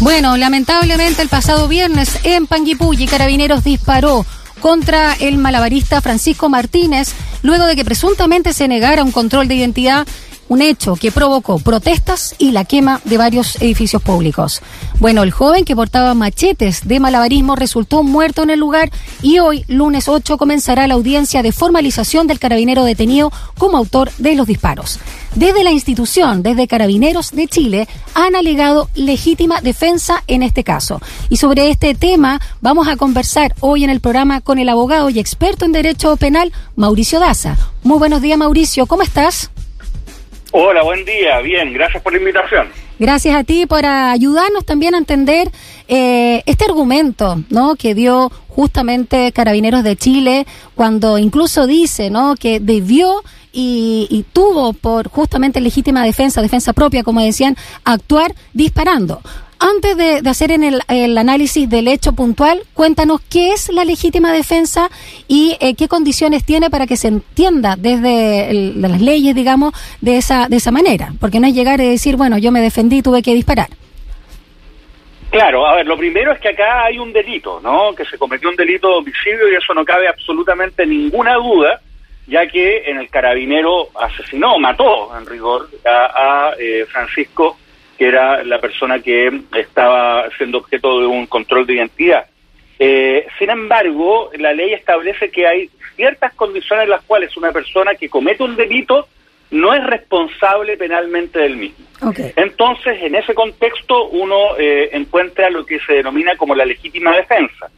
Bueno, lamentablemente el pasado viernes en Panguipulli Carabineros disparó contra el malabarista Francisco Martínez luego de que presuntamente se negara un control de identidad un hecho que provocó protestas y la quema de varios edificios públicos. Bueno, el joven que portaba machetes de malabarismo resultó muerto en el lugar y hoy, lunes 8, comenzará la audiencia de formalización del carabinero detenido como autor de los disparos. Desde la institución, desde Carabineros de Chile, han alegado legítima defensa en este caso. Y sobre este tema vamos a conversar hoy en el programa con el abogado y experto en derecho penal, Mauricio Daza. Muy buenos días, Mauricio. ¿Cómo estás? Hola, buen día. Bien, gracias por la invitación. Gracias a ti por ayudarnos también a entender eh, este argumento, ¿no? Que dio justamente Carabineros de Chile cuando incluso dice, ¿no? Que debió y, y, tuvo por justamente legítima defensa, defensa propia, como decían, actuar disparando. Antes de, de hacer en el, análisis del hecho puntual, cuéntanos qué es la legítima defensa y eh, qué condiciones tiene para que se entienda desde el, de las leyes, digamos, de esa, de esa manera. Porque no es llegar y decir, bueno, yo me defendí tuve que disparar. Claro, a ver, lo primero es que acá hay un delito, ¿no? Que se cometió un delito de homicidio y eso no cabe absolutamente ninguna duda, ya que en el carabinero asesinó, mató en rigor a, a eh, Francisco que era la persona que estaba siendo objeto de un control de identidad. Eh, sin embargo, la ley establece que hay ciertas condiciones en las cuales una persona que comete un delito no es responsable penalmente del mismo. Okay. Entonces, en ese contexto, uno eh, encuentra lo que se denomina como la legítima defensa,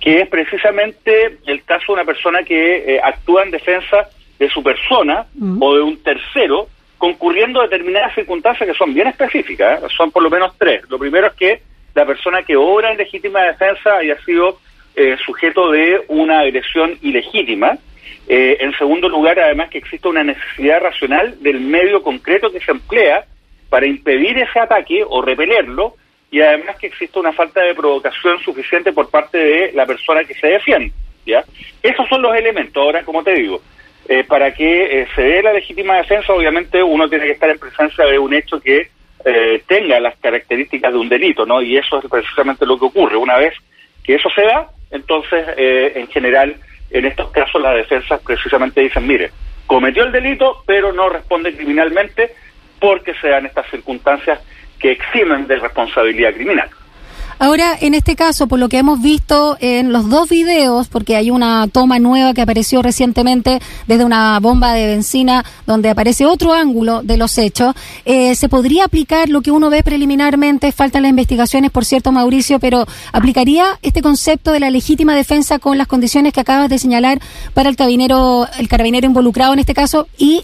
que es precisamente el caso de una persona que eh, actúa en defensa de su persona -huh. o de un tercero, concurriendo determinadas circunstancias que son bien específicas, ¿eh? son por lo menos tres. Lo primero es que la persona que obra en legítima defensa haya sido eh, sujeto de una agresión ilegítima. Eh, en segundo lugar, además, que exista una necesidad racional del medio concreto que se emplea para impedir ese ataque o repelerlo, y además que exista una falta de provocación suficiente por parte de la persona que se defiende. ¿ya? Esos son los elementos. Ahora, como te digo, eh, para que eh, se dé la legítima defensa, obviamente uno tiene que estar en presencia de un hecho que eh, tenga las características de un delito, ¿no? Y eso es precisamente lo que ocurre. Una vez que eso se da, entonces, en general, en estos casos las defensas precisamente dicen, mire, cometió el delito, pero no responde criminalmente porque se dan estas circunstancias que eximen de responsabilidad criminal. Ahora, en este caso, por lo que hemos visto en los dos videos, porque hay una toma nueva que apareció recientemente desde una bomba de benzina donde aparece otro ángulo de los hechos, eh, ¿se podría aplicar lo que uno ve preliminarmente? Faltan las investigaciones, por cierto, Mauricio, pero ¿aplicaría este concepto de la legítima defensa con las condiciones que acabas de señalar para el carabinero, el carabinero involucrado en este caso? Y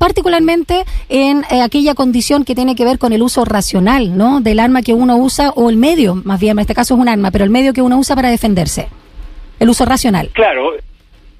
particularmente en eh, aquella condición que tiene que ver con el uso racional, ¿no? Del arma que uno usa o el medio, más bien, en este caso es un arma, pero el medio que uno usa para defenderse. El uso racional. Claro,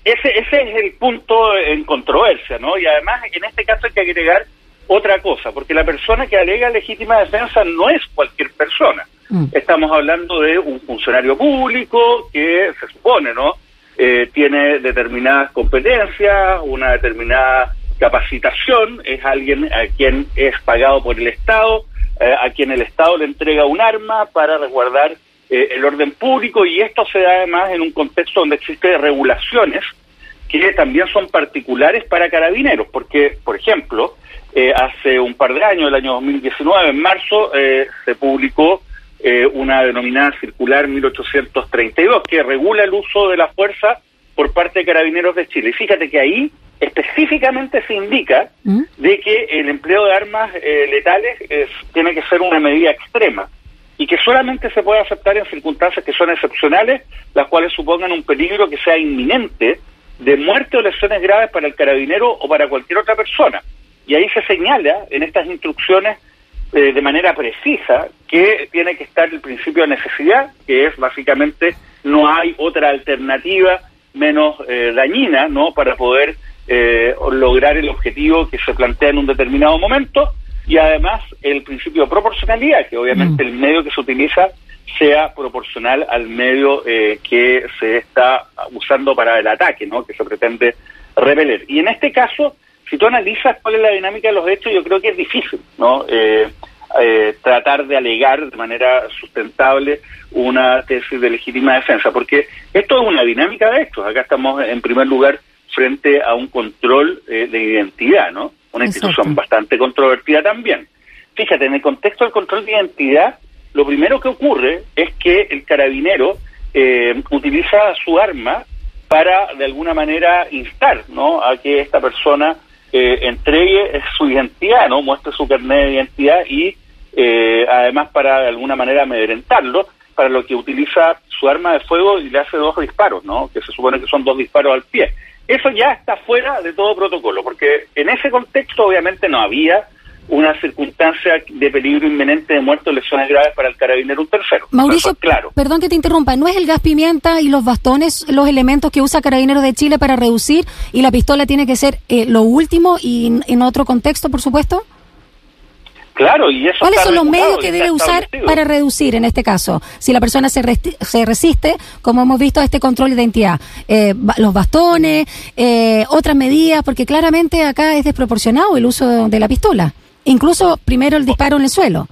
ese, ese es el punto en controversia, ¿no? Y además, en este caso hay que agregar otra cosa, porque la persona que alega legítima defensa no es cualquier persona. Mm. Estamos hablando de un funcionario público que se supone, ¿no? Eh, tiene determinadas competencias, una determinada capacitación, es alguien a quien es pagado por el Estado, eh, a quien el Estado le entrega un arma para resguardar eh, el orden público y esto se da además en un contexto donde existen regulaciones que también son particulares para carabineros, porque, por ejemplo, eh, hace un par de años, el año 2019, en marzo, se publicó una denominada circular 1832 que regula el uso de la fuerza por parte de carabineros de Chile. Y fíjate que ahí específicamente se indica ¿Mm? de que el empleo de armas eh, letales es, tiene que ser una medida extrema y que solamente se puede aceptar en circunstancias que son excepcionales, las cuales supongan un peligro que sea inminente de muerte o lesiones graves para el carabinero o para cualquier otra persona. Y ahí se señala en estas instrucciones eh, de manera precisa que tiene que estar el principio de necesidad, que es básicamente no hay otra alternativa menos eh, dañina, ¿no? Para poder eh, lograr el objetivo que se plantea en un determinado momento y además el principio de proporcionalidad, que obviamente mm. el medio que se utiliza sea proporcional al medio eh, que se está usando para el ataque, ¿no? Que se pretende repeler. Y en este caso si tú analizas cuál es la dinámica de los hechos, yo creo que es difícil, ¿no? Eh, tratar de alegar de manera sustentable una tesis de legítima defensa, porque esto es una dinámica de hechos. Acá estamos en primer lugar frente a un control eh, de identidad, ¿no? Una institución bastante controvertida también. Fíjate, en el contexto del control de identidad, lo primero que ocurre es que el carabinero eh, utiliza su arma para, de alguna manera, instar, ¿no? A que esta persona eh, entregue su identidad, ¿no? Muestre su carnet de identidad y eh, además para de alguna manera amedrentarlo, para lo que utiliza su arma de fuego y le hace dos disparos, ¿no? Que se supone que son dos disparos al pie. Eso ya está fuera de todo protocolo, porque en ese contexto obviamente no había una circunstancia de peligro inminente de muerte o lesiones graves para el carabinero un tercero. Mauricio, claro. perdón que te interrumpa, ¿no es el gas pimienta y los bastones los elementos que usa Carabineros de Chile para reducir y la pistola tiene que ser eh, lo último y en otro contexto, por supuesto? Claro, y eso ¿Cuáles son los medios que debe usar para reducir en este caso? Si la persona se, se resiste, como hemos visto, a este control de identidad. Eh, los bastones, eh, otras medidas, porque claramente acá es desproporcionado el uso de la pistola. Incluso primero el disparo en el suelo.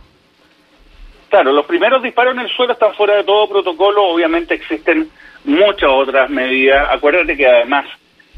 Claro, los primeros disparos en el suelo están fuera de todo protocolo. Obviamente existen muchas otras medidas. Acuérdate que además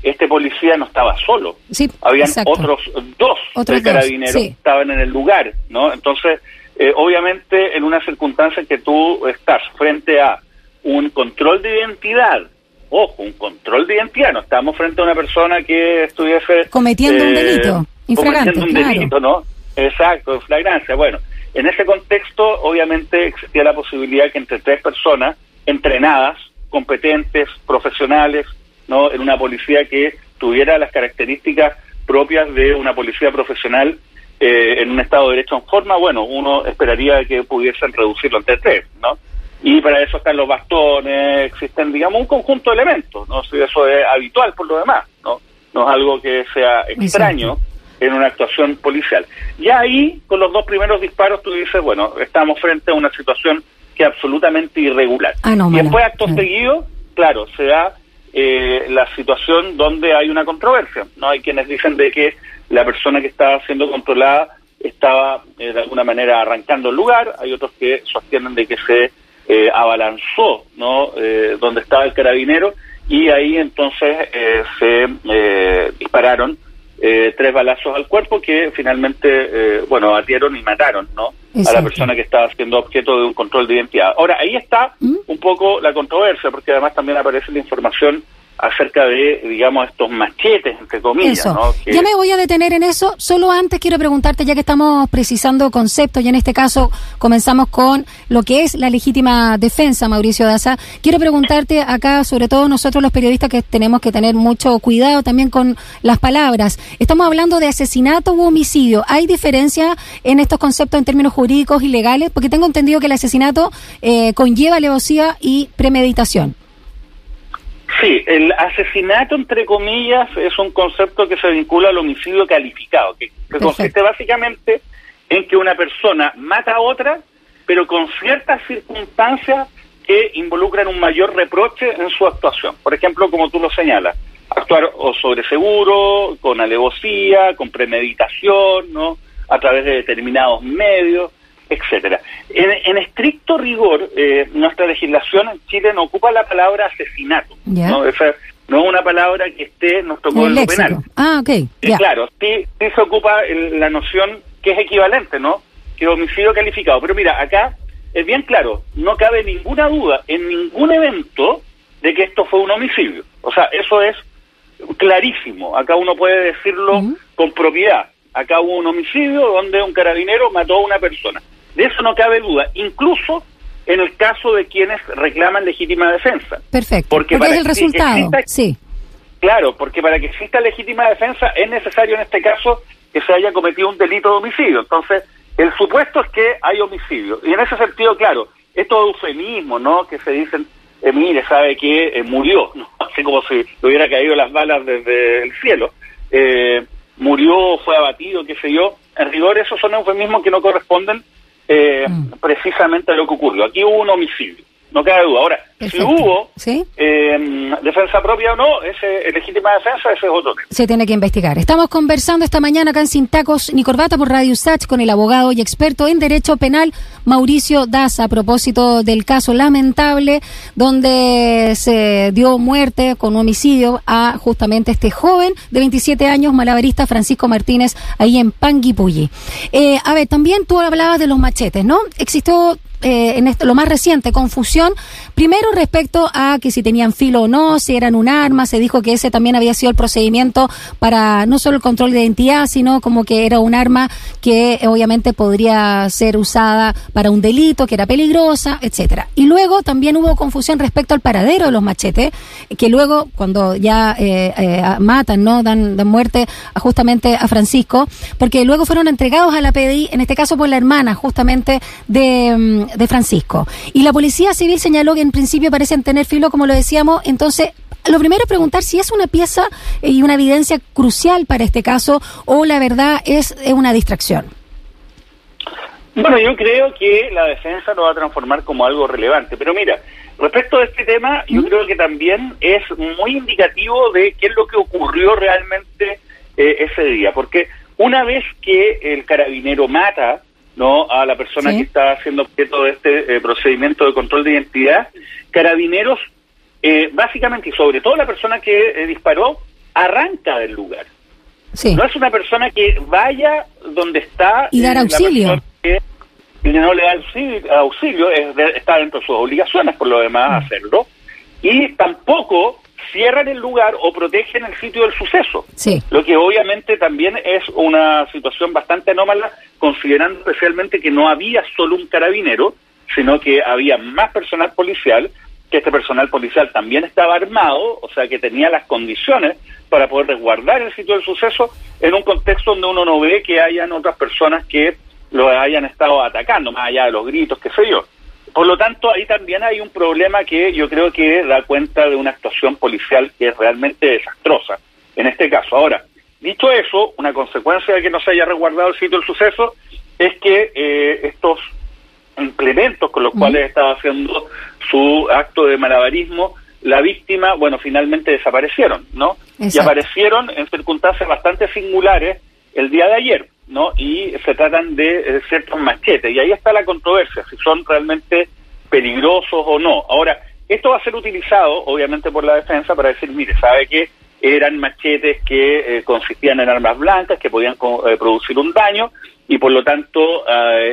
este policía no estaba solo. Sí, Habían otros dos carabineros que estaban en el lugar, ¿no? Entonces, eh, obviamente, en una circunstancia en que tú estás frente a un control de identidad, ojo, un control de identidad, no estamos frente a una persona que estuviese... Cometiendo un eh, delito, Cometiendo un delito, ¿no? Exacto, flagrancia. Bueno, en ese contexto, obviamente, existía la posibilidad que entre tres personas entrenadas, competentes, profesionales, ¿no? en una policía que tuviera las características propias de una policía profesional eh, en un Estado de Derecho en forma, bueno, uno esperaría que pudiesen reducirlo entre tres, ¿no? Y para eso están los bastones, existen, digamos, un conjunto de elementos, ¿no? Si eso es habitual por lo demás, ¿no? No es algo que sea extraño en una actuación policial. Y ahí, con los dos primeros disparos, tú dices, bueno, estamos frente a una situación que es absolutamente irregular. Ah, y después, acto seguido, claro, se da eh, la situación donde hay una controversia. No hay quienes dicen de que la persona que estaba siendo controlada estaba eh, de alguna manera arrancando el lugar, hay otros que sostienen de que se eh, abalanzó, ¿no? Eh, donde estaba el carabinero y ahí entonces se dispararon tres balazos al cuerpo que finalmente, bueno, batieron y mataron, ¿no? A la persona que estaba siendo objeto de un control de identidad. Ahora, ahí está ¿Mm? un poco la controversia, porque además también aparece la información acerca de, digamos, estos machetes, entre comillas. ¿no? Ya me voy a detener en eso. Solo antes quiero preguntarte, ya que estamos precisando conceptos, y en este caso comenzamos con lo que es la legítima defensa, Mauricio Daza. Quiero preguntarte acá, sobre todo nosotros los periodistas, que tenemos que tener mucho cuidado también con las palabras. Estamos hablando de asesinato u homicidio. ¿Hay diferencia en estos conceptos en términos jurídicos y legales? Porque tengo entendido que el asesinato eh, conlleva alevosía y premeditación. Sí, el asesinato, entre comillas, es un concepto que se vincula al homicidio calificado, que, consiste básicamente en que una persona mata a otra, pero con ciertas circunstancias que involucran un mayor reproche en su actuación. Por ejemplo, como tú lo señalas, actuar o sobre seguro, con alevosía, con premeditación, ¿no? a través de determinados medios etcétera. En, estricto rigor, eh, nuestra legislación en Chile no ocupa la palabra asesinato. ¿no? Es una palabra que esté en nuestro código penal. Ah, ok. Eh, claro, sí, se ocupa la noción que es equivalente, ¿no? Que homicidio calificado. Pero mira, acá es bien claro, no cabe ninguna duda en ningún evento de que esto fue un homicidio. O sea, eso es clarísimo. Acá uno puede decirlo con propiedad. Acá hubo un homicidio donde un carabinero mató a una persona. De eso no cabe duda, incluso en el caso de quienes reclaman legítima defensa. Perfecto. Porque, es el resultado. sí. Claro, porque para que exista legítima defensa es necesario en este caso que se haya cometido un delito de homicidio. Entonces, el supuesto es que hay homicidio. Y en ese sentido, claro, es todo eufemismo, ¿no? Que se dicen, eh, mire, sabe que eh, murió, ¿no? Así como si le hubiera caído las balas desde el cielo. Eh, murió, fue abatido, qué sé yo. En rigor, esos son eufemismos que no corresponden eh, mm. precisamente lo que ocurrió. Aquí hubo un homicidio. no cabe duda. Ahora, si hubo em, defensa propia o no, ese legítima defensa, ese es otro tema. Se tiene que investigar. Estamos conversando esta mañana acá en Sin Tacos ni Corbata por Radio Sach con el abogado y experto en Derecho Penal Mauricio Daza a propósito del caso lamentable donde se dio muerte con homicidio a justamente este joven de 27 años, malabarista Francisco Martínez, ahí en Panguipulli. Eh, a ver, también tú hablabas de los machetes, ¿no? Existió eh, en esto, lo más reciente, confusión, primero respecto a que si tenían filo o no, si eran un arma, se dijo que ese también había sido el procedimiento para no solo el control de identidad, sino como que era un arma que eh, obviamente podría ser usada para un delito, que era peligrosa, etcétera. Y luego también hubo confusión respecto al paradero de los machetes, que luego cuando ya eh, matan, no dan, dan muerte a, justamente a Francisco, porque luego fueron entregados a la PDI, en este caso por la hermana justamente de mm, de Francisco. Y la Policía Civil señaló que en principio parecen tener filo, como lo decíamos, entonces lo primero es preguntar si es una pieza y una evidencia crucial para este caso o la verdad es, una distracción. Bueno, yo creo que la defensa lo va a transformar como algo relevante. Pero mira, respecto a este tema, yo ¿Mm? creo que también es muy indicativo de qué es lo que ocurrió realmente eh, ese día. Porque una vez que el carabinero mata no a la persona que está haciendo objeto de este eh, procedimiento de control de identidad. Carabineros, eh, básicamente, y sobre todo la persona que eh, disparó, arranca del lugar. No es una persona que vaya donde está y dar auxilio. Que, no le da auxilio, está dentro de sus obligaciones por lo demás mm. hacerlo. Y tampoco cierran el lugar o protegen el sitio del suceso. Sí. Lo que obviamente también es una situación bastante anómala, considerando especialmente que no había solo un carabinero, sino que había más personal policial, que este personal policial también estaba armado, o sea que tenía las condiciones para poder resguardar el sitio del suceso en un contexto donde uno no ve que hayan otras personas que lo hayan estado atacando, más allá de los gritos, qué sé yo. Por lo tanto, ahí también hay un problema que yo creo que da cuenta de una actuación policial que es realmente desastrosa en este caso. Ahora, dicho eso, una consecuencia de que no se haya resguardado el sitio del suceso es que eh, estos implementos con los cuales estaba haciendo su acto de malabarismo, la víctima, bueno, finalmente desaparecieron, ¿no? Y aparecieron en circunstancias bastante singulares el día de ayer. ¿No? Y se tratan de eh, ciertos machetes. Y ahí está la controversia, si son realmente peligrosos o no. Ahora, esto va a ser utilizado, obviamente, por la defensa para decir, mire, ¿sabe qué? Eran machetes que eh, consistían en armas blancas, que podían eh, producir un daño, y por lo tanto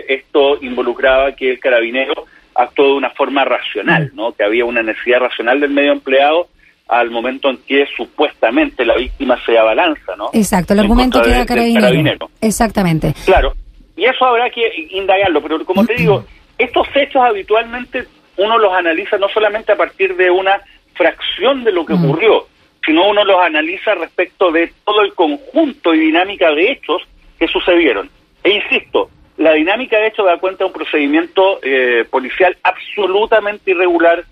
esto involucraba que el carabinero actuó de una forma racional, ¿no? Que había una necesidad racional del medio empleado al momento en que supuestamente la víctima se abalanza, ¿no? Exacto, el argumento queda carabinero. Exactamente. Claro, y eso habrá que indagarlo, pero como te digo, estos hechos habitualmente uno los analiza no solamente a partir de una fracción de lo que ocurrió, sino uno los analiza respecto de todo el conjunto y dinámica de hechos que sucedieron. E insisto, la dinámica de hechos da cuenta de un procedimiento eh, policial absolutamente irregular,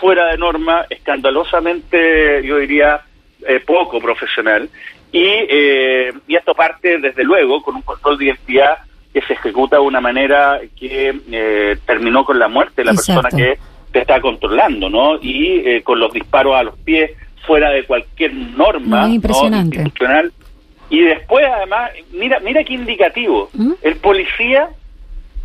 fuera de norma, escandalosamente, yo diría, eh, poco profesional. Y, eh, y esto parte, desde luego, con un control de identidad que se ejecuta de una manera que eh, terminó con la muerte de la persona que te está controlando, ¿no? Y con los disparos a los pies fuera de cualquier norma institucional. Y después, además, mira mira qué indicativo. ¿Mm? El policía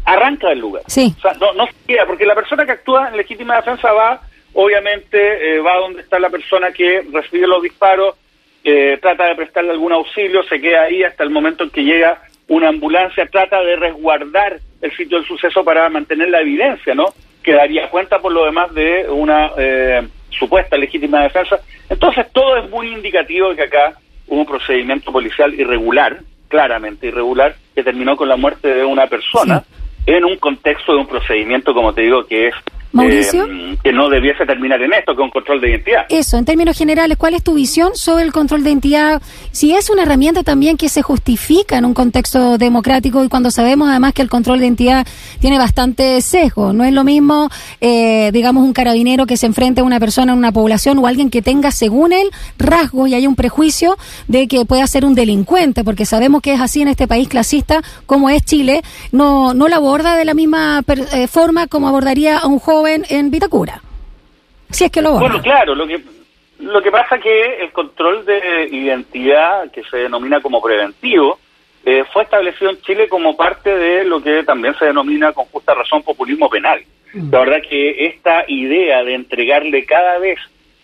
arranca del lugar. Sí. O sea, no, no se queda, porque la persona que actúa en legítima defensa va obviamente eh, va donde está la persona que recibe los disparos, eh, trata de prestarle algún auxilio, se queda ahí hasta el momento en que llega una ambulancia, trata de resguardar el sitio del suceso para mantener la evidencia, ¿no? Que daría cuenta por lo demás de una eh, supuesta legítima defensa. Entonces todo es muy indicativo de que acá hubo un procedimiento policial irregular, claramente irregular, que terminó con la muerte de una persona en un contexto de un procedimiento, como te digo, que es Mauricio. Eh, que no debiese terminar en esto, con control de identidad. Eso, en términos generales, ¿cuál es tu visión sobre el control de identidad? Si es una herramienta también que se justifica en un contexto democrático y cuando sabemos además que el control de identidad tiene bastante sesgo. No es lo mismo, eh, digamos, un carabinero que se enfrente a una persona en una población o alguien que tenga, según él, rasgos y hay un prejuicio de que pueda ser un delincuente, porque sabemos que es así en este país clasista como es Chile. No, no lo aborda de la misma eh, forma como abordaría a un joven joven en Vitacura. Si es que lo Bueno, claro, lo que lo que pasa que el control de identidad, que se denomina como preventivo, eh, fue establecido en Chile como parte de lo que también se denomina con justa razón populismo penal. Mm. La verdad que esta idea de entregarle cada vez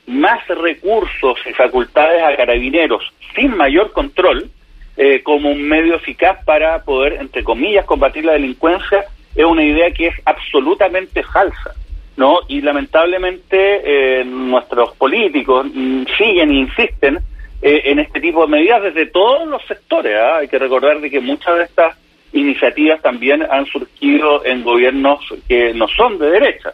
más recursos y facultades a carabineros sin mayor control, eh, como un medio eficaz para poder, entre comillas, combatir la delincuencia, es una idea que es absolutamente falsa. ¿No? Y lamentablemente eh, nuestros políticos mm, siguen e insisten eh, en este tipo de medidas desde todos los sectores. ¿ah? Hay que recordar de que muchas de estas iniciativas también han surgido en gobiernos que no son de derecha.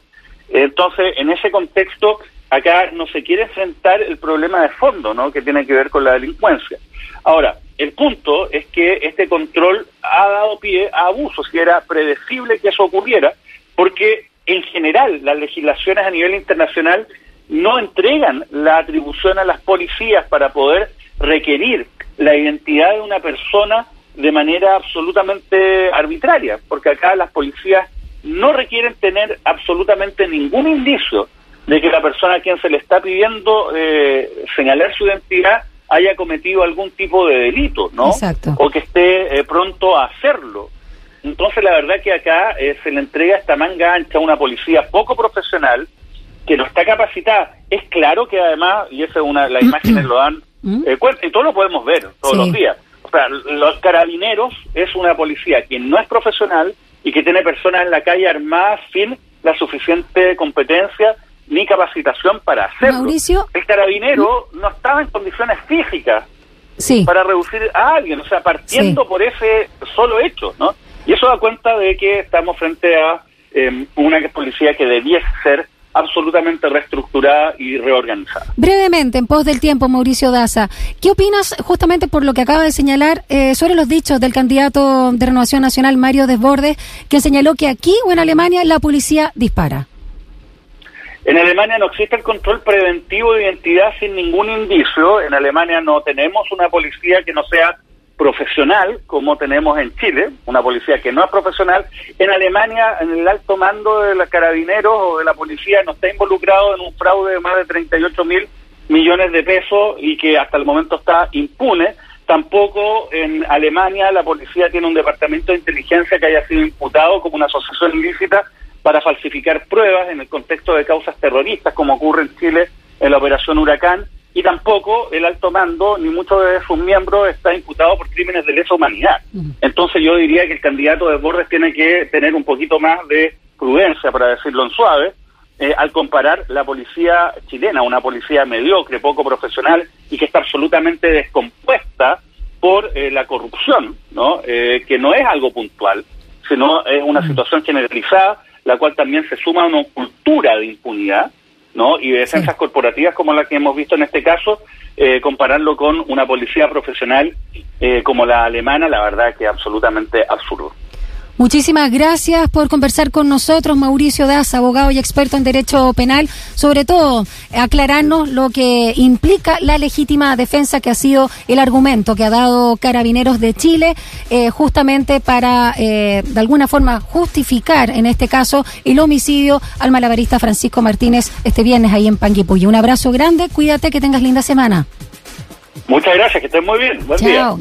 Entonces, en ese contexto, acá no se quiere enfrentar el problema de fondo, ¿no? Que tiene que ver con la delincuencia. Ahora, el punto es que este control ha dado pie a abusos y era predecible que eso ocurriera, porque en general las legislaciones a nivel internacional no entregan la atribución a las policías para poder requerir la identidad de una persona de manera absolutamente arbitraria, porque acá las policías no requieren tener absolutamente ningún indicio de que la persona a quien se le está pidiendo eh, señalar su identidad haya cometido algún tipo de delito, ¿no? O que esté eh, pronto a hacerlo. Entonces, la verdad que acá eh, se le entrega esta manga ancha a una policía poco profesional que no está capacitada. Es claro que además, y esa es una, las imágenes lo dan eh, cuenta, y todo lo podemos ver todos los días. O sea, los carabineros es una policía que no es profesional y que tiene personas en la calle armadas sin la suficiente competencia ni capacitación para hacerlo. Mauricio. El carabinero ¿Mm? no estaba en condiciones físicas para reducir a alguien, o sea, partiendo por ese solo hecho, ¿no? Y eso da cuenta de que estamos frente a em, una policía que debiese ser absolutamente reestructurada y reorganizada. Brevemente, en pos del tiempo, Mauricio Daza, ¿qué opinas justamente por lo que acaba de señalar eh, sobre los dichos del candidato de Renovación Nacional, Mario Desbordes, que señaló que aquí o en Alemania la policía dispara? En Alemania no existe el control preventivo de identidad sin ningún indicio. En Alemania no tenemos una policía que no sea profesional, como tenemos en Chile, una policía que no es profesional. En Alemania, en el alto mando de los carabineros o de la policía no está involucrado en un fraude de más de 38 mil millones de pesos y que hasta el momento está impune. Tampoco en Alemania la policía tiene un departamento de inteligencia que haya sido imputado como una asociación ilícita para falsificar pruebas en el contexto de causas terroristas, como ocurre en Chile en la operación Huracán y tampoco el alto mando ni muchos de sus miembros está imputado por crímenes de lesa humanidad. Entonces yo diría que el candidato de Bordes tiene que tener un poquito más de prudencia, para decirlo en suave, eh, al comparar la policía chilena, una policía mediocre, poco profesional y que está absolutamente descompuesta por eh, la corrupción, ¿no? Eh, que no es algo puntual, sino es una situación generalizada, la cual también se suma a una cultura de impunidad ¿no? Y defensas corporativas como la que hemos visto en este caso, eh, compararlo con una policía profesional eh, como la alemana, la verdad que es absolutamente absurdo. Muchísimas gracias por conversar con nosotros, Mauricio Das, abogado y experto en derecho penal, sobre todo aclararnos lo que implica la legítima defensa que ha sido el argumento que ha dado Carabineros de Chile, eh, justamente para eh, de alguna forma justificar, en este caso, el homicidio al malabarista Francisco Martínez este viernes ahí en Panguipulli. Un abrazo grande, cuídate, que tengas linda semana. Muchas gracias, que estés muy bien. Buen día.